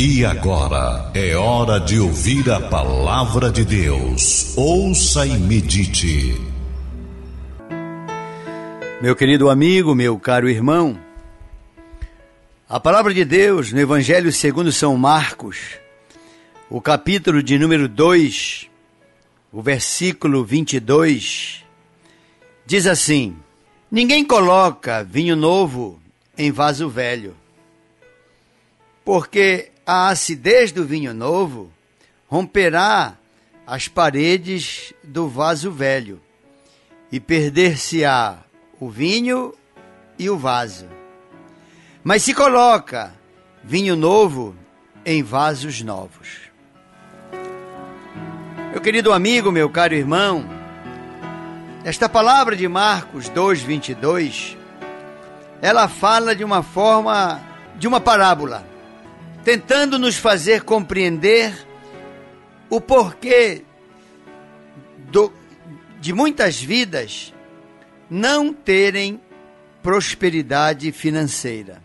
E agora é hora de ouvir a palavra de Deus. Ouça e medite. Meu querido amigo, meu caro irmão, a palavra de Deus no Evangelho segundo São Marcos, o capítulo de número 2, o versículo 22, diz assim: Ninguém coloca vinho novo em vaso velho, porque a acidez do vinho novo romperá as paredes do vaso velho e perder-se-á o vinho e o vaso. Mas se coloca vinho novo em vasos novos. Meu querido amigo, meu caro irmão, esta palavra de Marcos 2:22, ela fala de uma forma de uma parábola, tentando nos fazer compreender o porquê do, de muitas vidas não terem prosperidade financeira.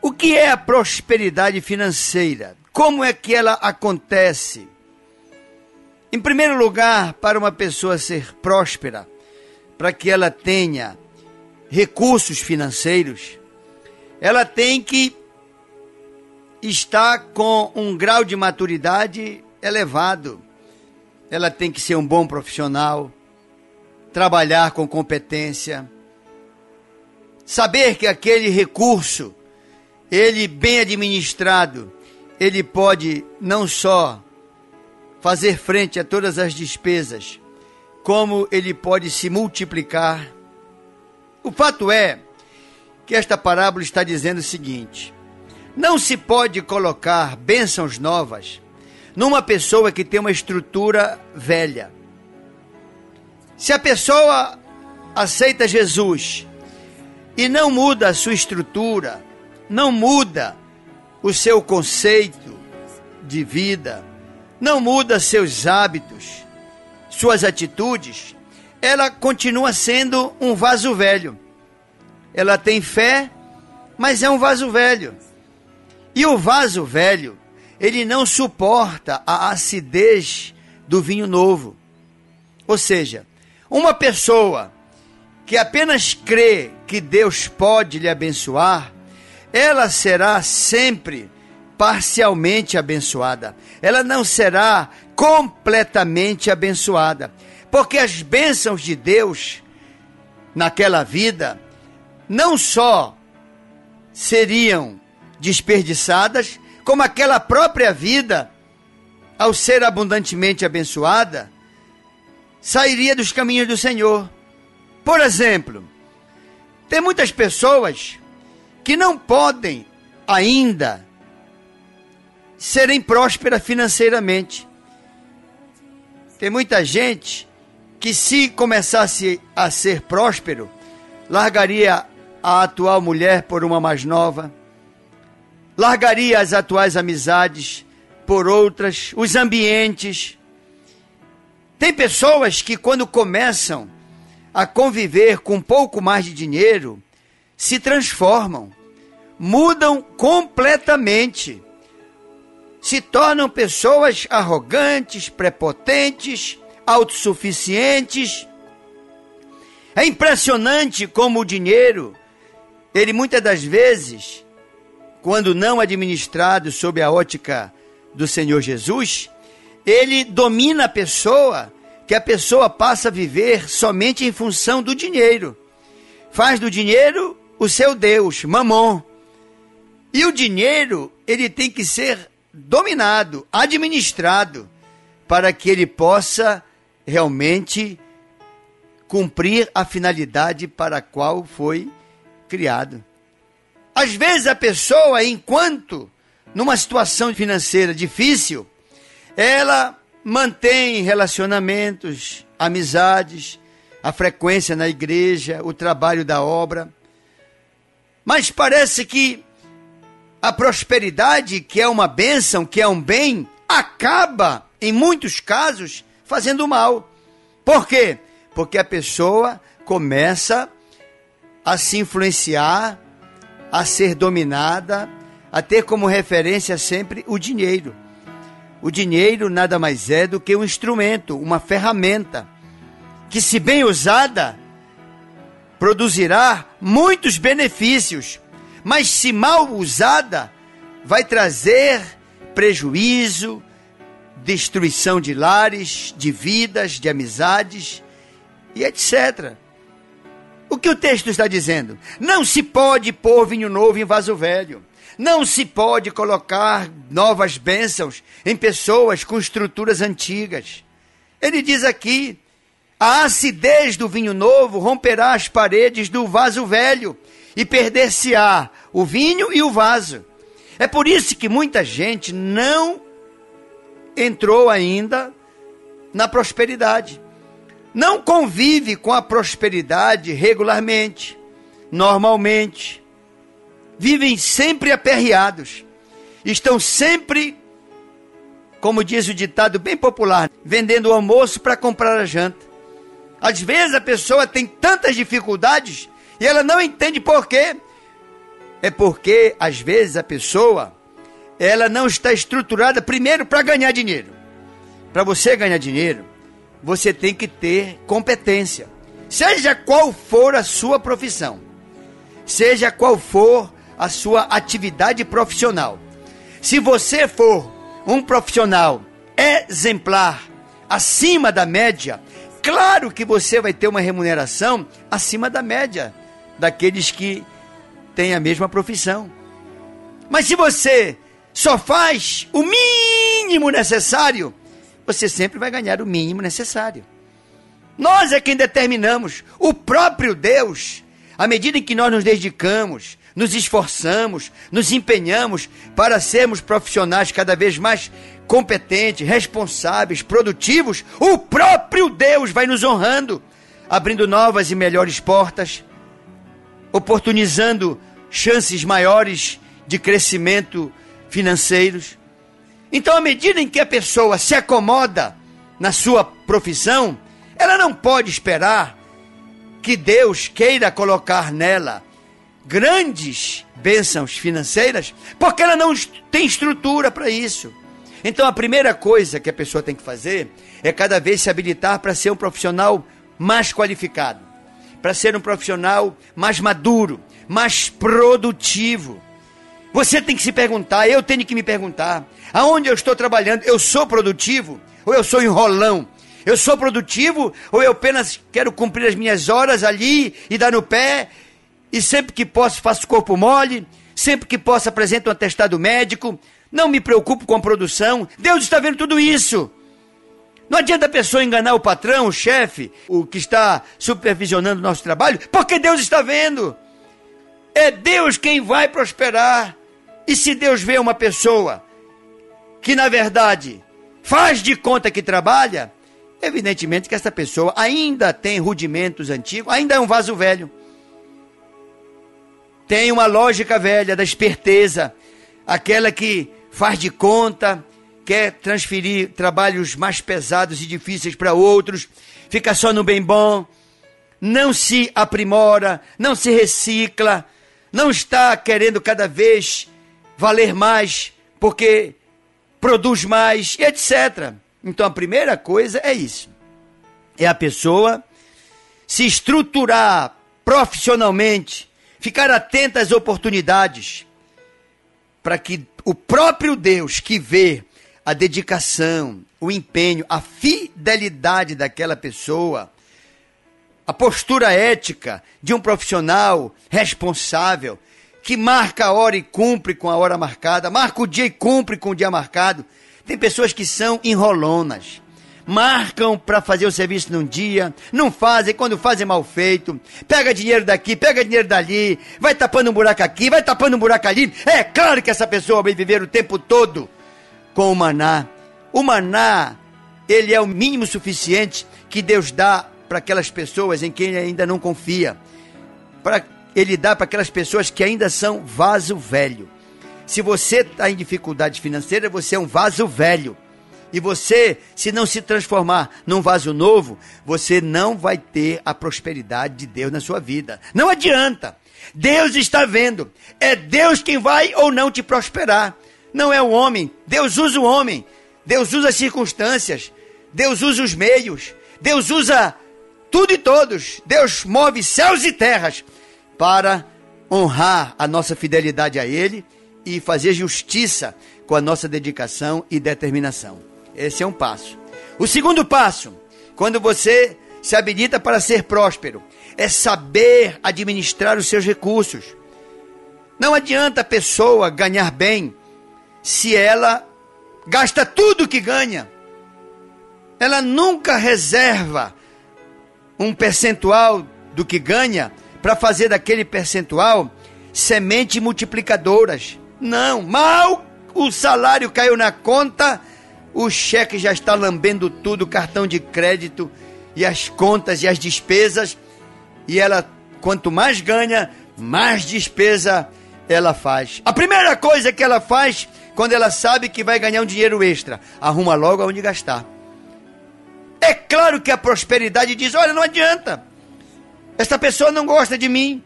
O que é a prosperidade financeira? Como é que ela acontece? Em primeiro lugar, para uma pessoa ser próspera, para que ela tenha recursos financeiros, ela tem que estar com um grau de maturidade elevado. Ela tem que ser um bom profissional, trabalhar com competência, saber que aquele recurso, ele bem administrado, ele pode não só fazer frente a todas as despesas, como ele pode se multiplicar. O fato é que esta parábola está dizendo o seguinte: não se pode colocar bênçãos novas numa pessoa que tem uma estrutura velha. Se a pessoa aceita Jesus e não muda a sua estrutura, não muda o seu conceito de vida, não muda seus hábitos, suas atitudes, ela continua sendo um vaso velho. Ela tem fé, mas é um vaso velho. E o vaso velho, ele não suporta a acidez do vinho novo. Ou seja, uma pessoa que apenas crê que Deus pode lhe abençoar, ela será sempre parcialmente abençoada. Ela não será completamente abençoada. Porque as bênçãos de Deus naquela vida não só seriam desperdiçadas, como aquela própria vida, ao ser abundantemente abençoada, sairia dos caminhos do Senhor. Por exemplo, tem muitas pessoas que não podem ainda serem prósperas financeiramente. Tem muita gente que, se começasse a ser próspero, largaria a atual mulher por uma mais nova, largaria as atuais amizades por outras, os ambientes, tem pessoas que, quando começam a conviver com um pouco mais de dinheiro, se transformam, mudam completamente, se tornam pessoas arrogantes, prepotentes, autossuficientes. É impressionante como o dinheiro, ele muitas das vezes, quando não administrado sob a ótica do Senhor Jesus, ele domina a pessoa, que a pessoa passa a viver somente em função do dinheiro. Faz do dinheiro o seu Deus, mamon. E o dinheiro, ele tem que ser dominado, administrado, para que ele possa realmente cumprir a finalidade para a qual foi criado. Às vezes a pessoa, enquanto numa situação financeira difícil, ela mantém relacionamentos, amizades, a frequência na igreja, o trabalho da obra. Mas parece que a prosperidade, que é uma bênção, que é um bem, acaba, em muitos casos, fazendo mal. Por quê? Porque a pessoa começa a se influenciar, a ser dominada, a ter como referência sempre o dinheiro. O dinheiro nada mais é do que um instrumento, uma ferramenta, que, se bem usada, produzirá muitos benefícios, mas se mal usada, vai trazer prejuízo, destruição de lares, de vidas, de amizades e etc. O que o texto está dizendo? Não se pode pôr vinho novo em vaso velho. Não se pode colocar novas bênçãos em pessoas com estruturas antigas. Ele diz aqui: a acidez do vinho novo romperá as paredes do vaso velho e perder-se-á o vinho e o vaso. É por isso que muita gente não entrou ainda na prosperidade. Não convive com a prosperidade regularmente, normalmente. Vivem sempre aperreados. Estão sempre, como diz o ditado bem popular, vendendo o almoço para comprar a janta. Às vezes a pessoa tem tantas dificuldades e ela não entende por quê é porque às vezes a pessoa ela não está estruturada primeiro para ganhar dinheiro. Para você ganhar dinheiro, você tem que ter competência. Seja qual for a sua profissão, seja qual for a sua atividade profissional. Se você for um profissional exemplar, acima da média, claro que você vai ter uma remuneração acima da média daqueles que tem a mesma profissão. Mas se você só faz o mínimo necessário, você sempre vai ganhar o mínimo necessário. Nós é quem determinamos, o próprio Deus, à medida em que nós nos dedicamos, nos esforçamos, nos empenhamos para sermos profissionais cada vez mais competentes, responsáveis, produtivos, o próprio Deus vai nos honrando, abrindo novas e melhores portas, oportunizando chances maiores de crescimento financeiros. Então, à medida em que a pessoa se acomoda na sua profissão, ela não pode esperar que Deus queira colocar nela grandes bênçãos financeiras, porque ela não tem estrutura para isso. Então, a primeira coisa que a pessoa tem que fazer é cada vez se habilitar para ser um profissional mais qualificado para ser um profissional mais maduro, mais produtivo. Você tem que se perguntar, eu tenho que me perguntar: aonde eu estou trabalhando, eu sou produtivo ou eu sou enrolão? Eu sou produtivo ou eu apenas quero cumprir as minhas horas ali e dar no pé e sempre que posso faço corpo mole, sempre que posso apresento um atestado médico, não me preocupo com a produção. Deus está vendo tudo isso. Não adianta a pessoa enganar o patrão, o chefe, o que está supervisionando o nosso trabalho, porque Deus está vendo. É Deus quem vai prosperar. E se Deus vê uma pessoa que, na verdade, faz de conta que trabalha, evidentemente que essa pessoa ainda tem rudimentos antigos, ainda é um vaso velho. Tem uma lógica velha da esperteza, aquela que faz de conta, quer transferir trabalhos mais pesados e difíceis para outros, fica só no bem bom, não se aprimora, não se recicla, não está querendo cada vez valer mais porque produz mais, etc. Então a primeira coisa é isso. É a pessoa se estruturar profissionalmente, ficar atenta às oportunidades, para que o próprio Deus que vê a dedicação, o empenho, a fidelidade daquela pessoa, a postura ética de um profissional responsável que marca a hora e cumpre com a hora marcada, marca o dia e cumpre com o dia marcado. Tem pessoas que são enrolonas. Marcam para fazer o serviço num dia, não fazem, quando fazem mal feito, pega dinheiro daqui, pega dinheiro dali, vai tapando um buraco aqui, vai tapando um buraco ali. É claro que essa pessoa vai viver o tempo todo com o maná. O maná, ele é o mínimo suficiente que Deus dá para aquelas pessoas em quem ele ainda não confia. Para ele dá para aquelas pessoas que ainda são vaso velho. Se você está em dificuldade financeira, você é um vaso velho. e você, se não se transformar num vaso novo, você não vai ter a prosperidade de Deus na sua vida. Não adianta. Deus está vendo. É Deus quem vai ou não te prosperar. Não é o homem. Deus usa o homem. Deus usa as circunstâncias. Deus usa os meios. Deus usa tudo e todos. Deus move céus e terras para honrar a nossa fidelidade a Ele e fazer justiça com a nossa dedicação e determinação. Esse é um passo. O segundo passo, quando você se habilita para ser próspero, é saber administrar os seus recursos. Não adianta a pessoa ganhar bem se ela gasta tudo que ganha. Ela nunca reserva um percentual do que ganha para fazer daquele percentual semente multiplicadoras. Não, mal o salário caiu na conta, o cheque já está lambendo tudo, cartão de crédito e as contas e as despesas, e ela quanto mais ganha, mais despesa ela faz. A primeira coisa que ela faz quando ela sabe que vai ganhar um dinheiro extra, arruma logo aonde gastar. É claro que a prosperidade diz: olha, não adianta. Esta pessoa não gosta de mim,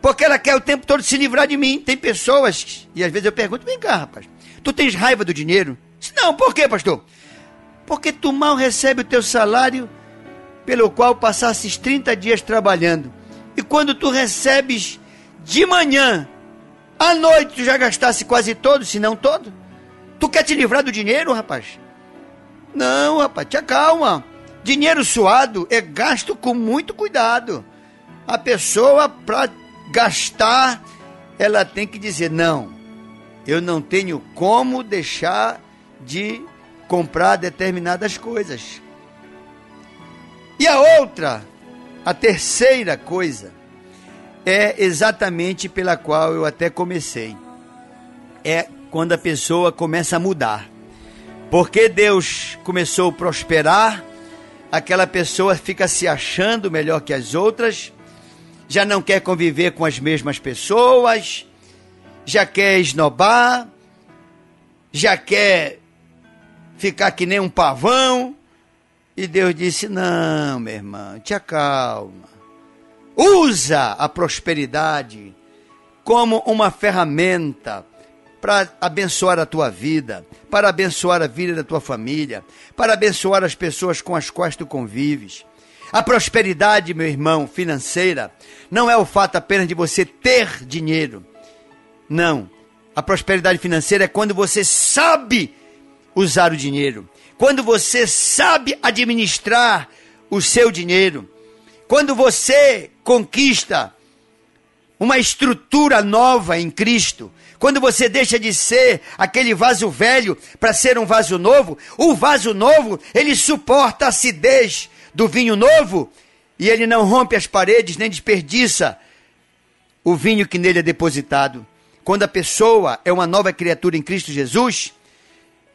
porque ela quer o tempo todo se livrar de mim. Tem pessoas, e às vezes eu pergunto: vem cá, rapaz, tu tens raiva do dinheiro? Não, por quê, pastor? Porque tu mal recebe o teu salário pelo qual passasses 30 dias trabalhando. E quando tu recebes de manhã, à noite tu já gastasse quase todo, se não todo. Tu quer te livrar do dinheiro, rapaz? Não, rapaz, te acalma. Dinheiro suado é gasto com muito cuidado. A pessoa, para gastar, ela tem que dizer: não, eu não tenho como deixar de comprar determinadas coisas. E a outra, a terceira coisa, é exatamente pela qual eu até comecei. É quando a pessoa começa a mudar. Porque Deus começou a prosperar, aquela pessoa fica se achando melhor que as outras, já não quer conviver com as mesmas pessoas, já quer esnobar, já quer ficar que nem um pavão. E Deus disse: Não, minha irmã, te acalma. Usa a prosperidade como uma ferramenta para abençoar a tua vida, para abençoar a vida da tua família, para abençoar as pessoas com as quais tu convives. A prosperidade, meu irmão, financeira, não é o fato apenas de você ter dinheiro. Não. A prosperidade financeira é quando você sabe usar o dinheiro, quando você sabe administrar o seu dinheiro, quando você conquista uma estrutura nova em Cristo, quando você deixa de ser aquele vaso velho para ser um vaso novo, o vaso novo, ele suporta a acidez do vinho novo e ele não rompe as paredes nem desperdiça o vinho que nele é depositado. Quando a pessoa é uma nova criatura em Cristo Jesus,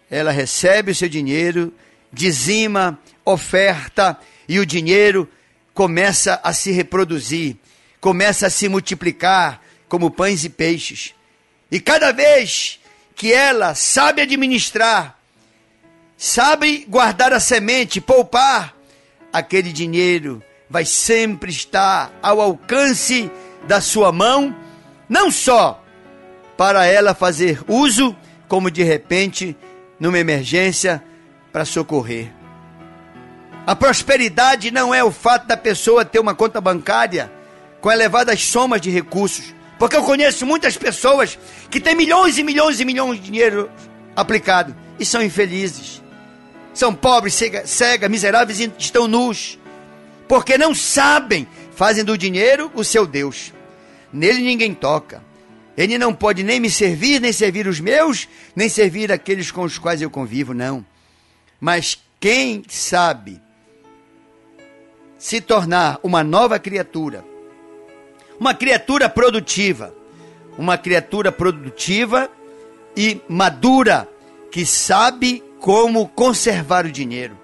ela recebe o seu dinheiro, dizima, oferta e o dinheiro começa a se reproduzir, começa a se multiplicar como pães e peixes. E cada vez que ela sabe administrar, sabe guardar a semente, poupar, aquele dinheiro vai sempre estar ao alcance da sua mão, não só para ela fazer uso, como de repente, numa emergência, para socorrer. A prosperidade não é o fato da pessoa ter uma conta bancária com elevadas somas de recursos. Porque eu conheço muitas pessoas que têm milhões e milhões e milhões de dinheiro aplicado e são infelizes. São pobres, cega, cega, miseráveis e estão nus. Porque não sabem, fazem do dinheiro o seu Deus. Nele ninguém toca. Ele não pode nem me servir, nem servir os meus, nem servir aqueles com os quais eu convivo, não. Mas quem sabe se tornar uma nova criatura, uma criatura produtiva, uma criatura produtiva e madura que sabe como conservar o dinheiro.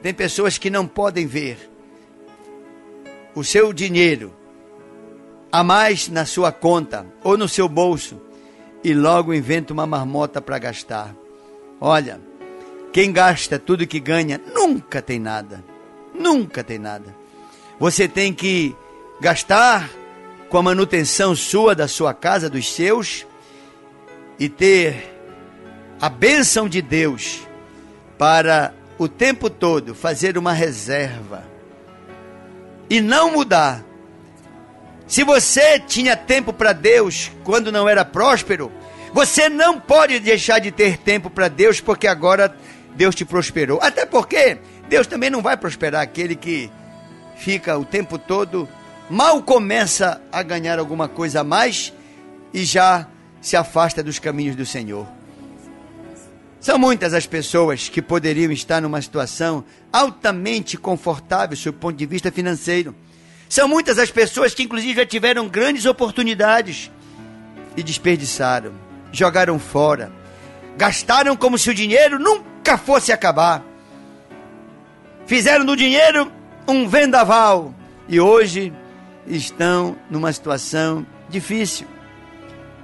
Tem pessoas que não podem ver o seu dinheiro a mais na sua conta ou no seu bolso e logo inventa uma marmota para gastar. Olha, Quem gasta tudo que ganha nunca tem nada. Nunca tem nada. Você tem que gastar com a manutenção sua da sua casa, dos seus, e ter a bênção de Deus para o tempo todo fazer uma reserva e não mudar. Se você tinha tempo para Deus quando não era próspero, você não pode deixar de ter tempo para Deus porque agora Deus te prosperou. Até porque Deus também não vai prosperar aquele que fica o tempo todo, mal começa a ganhar alguma coisa a mais e já se afasta dos caminhos do Senhor. São muitas as pessoas que poderiam estar numa situação altamente confortável sob o ponto de vista financeiro. São muitas as pessoas que, inclusive, já tiveram grandes oportunidades e desperdiçaram, jogaram fora, gastaram como se o dinheiro nunca fosse acabar. Fizeram do dinheiro um vendaval e hoje estão numa situação difícil.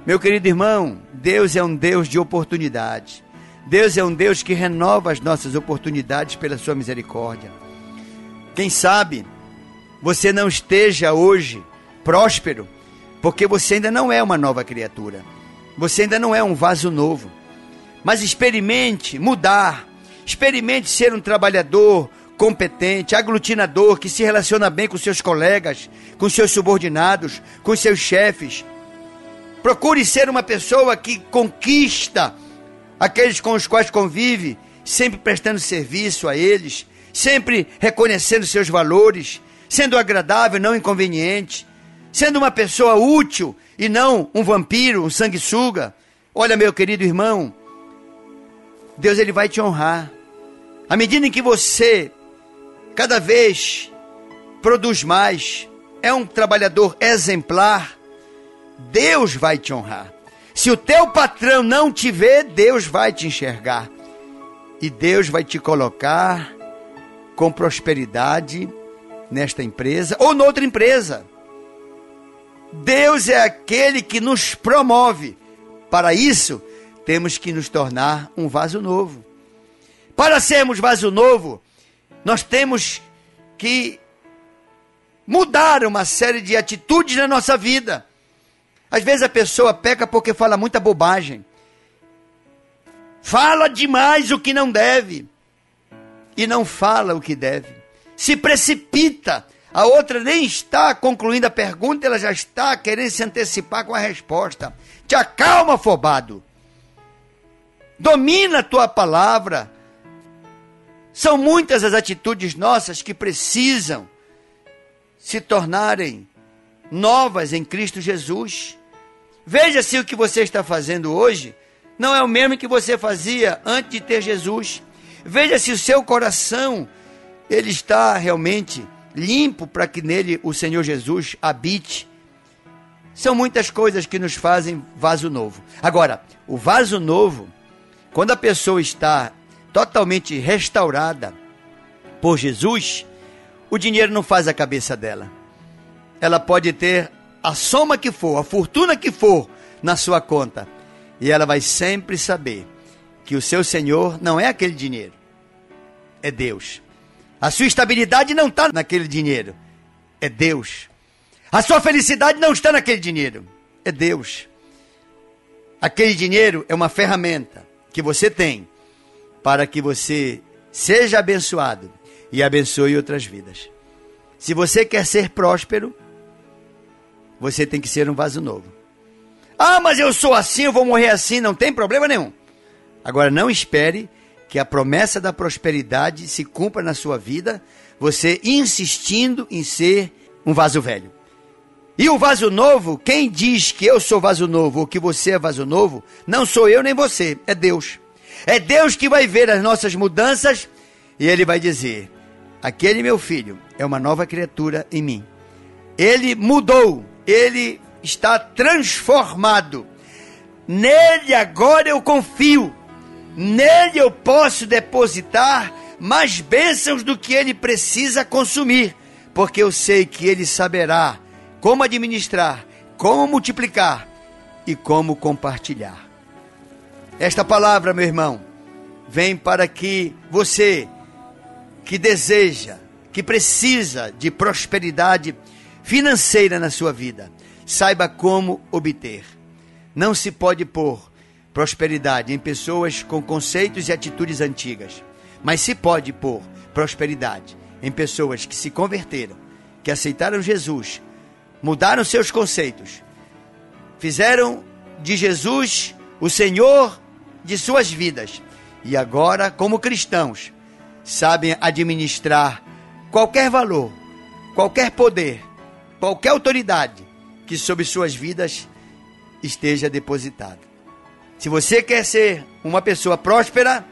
Meu querido irmão, Deus é um Deus de oportunidade. Deus é um Deus que renova as nossas oportunidades pela sua misericórdia. Quem sabe você não esteja hoje próspero, porque você ainda não é uma nova criatura. Você ainda não é um vaso novo. Mas experimente mudar. Experimente ser um trabalhador competente, aglutinador, que se relaciona bem com seus colegas, com seus subordinados, com seus chefes. Procure ser uma pessoa que conquista aqueles com os quais convive, sempre prestando serviço a eles, sempre reconhecendo seus valores, sendo agradável, não inconveniente, sendo uma pessoa útil e não um vampiro, um sanguessuga. Olha, meu querido irmão, Deus ele vai te honrar. À medida em que você cada vez produz mais, é um trabalhador exemplar, Deus vai te honrar. Se o teu patrão não te vê, Deus vai te enxergar. E Deus vai te colocar com prosperidade nesta empresa ou noutra empresa. Deus é aquele que nos promove. Para isso, temos que nos tornar um vaso novo. Para sermos vaso novo, nós temos que mudar uma série de atitudes na nossa vida. Às vezes a pessoa peca porque fala muita bobagem. Fala demais o que não deve e não fala o que deve. Se precipita. A outra nem está concluindo a pergunta, ela já está querendo se antecipar com a resposta. Te acalma, afobado. Domina a tua palavra. São muitas as atitudes nossas que precisam se tornarem novas em Cristo Jesus. Veja se o que você está fazendo hoje não é o mesmo que você fazia antes de ter Jesus. Veja se o seu coração ele está realmente limpo para que nele o Senhor Jesus habite. São muitas coisas que nos fazem vaso novo. Agora, o vaso novo, quando a pessoa está totalmente restaurada por Jesus, o dinheiro não faz a cabeça dela. Ela pode ter a soma que for, a fortuna que for na sua conta. E ela vai sempre saber que o seu Senhor não é aquele dinheiro, é Deus. A sua estabilidade não está naquele dinheiro, é Deus. A sua felicidade não está naquele dinheiro, é Deus. Aquele dinheiro é uma ferramenta que você tem para que você seja abençoado e abençoe outras vidas. Se você quer ser próspero, você tem que ser um vaso novo. Ah, mas eu sou assim, eu vou morrer assim, não tem problema nenhum. Agora não espere que a promessa da prosperidade se cumpra na sua vida, você insistindo em ser um vaso velho. E o vaso novo, quem diz que eu sou vaso novo ou que você é vaso novo, não sou eu nem você, é Deus. É Deus que vai ver as nossas mudanças e ele vai dizer: aquele meu filho é uma nova criatura em mim. Ele mudou, ele está transformado. Nele agora eu confio. Nele eu posso depositar mais bênçãos do que ele precisa consumir, porque eu sei que ele saberá como administrar, como multiplicar e como compartilhar. Esta palavra, meu irmão, vem para que você que deseja, que precisa de prosperidade financeira na sua vida, saiba como obter. Não se pode pôr prosperidade em pessoas com conceitos e atitudes antigas, mas se pode pôr prosperidade em pessoas que se converteram, que aceitaram Jesus, mudaram seus conceitos, fizeram de Jesus o Senhor de suas vidas e agora, como cristãos, sabem administrar qualquer valor, qualquer poder, qualquer autoridade que sobre suas vidas esteja depositada. Se você quer ser uma pessoa próspera,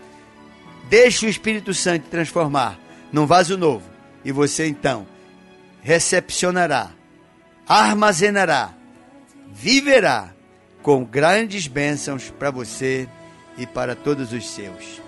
deixe o Espírito Santo transformar num vaso novo e você então recepcionará, armazenará, viverá com grandes bênçãos para você e para todos os seus.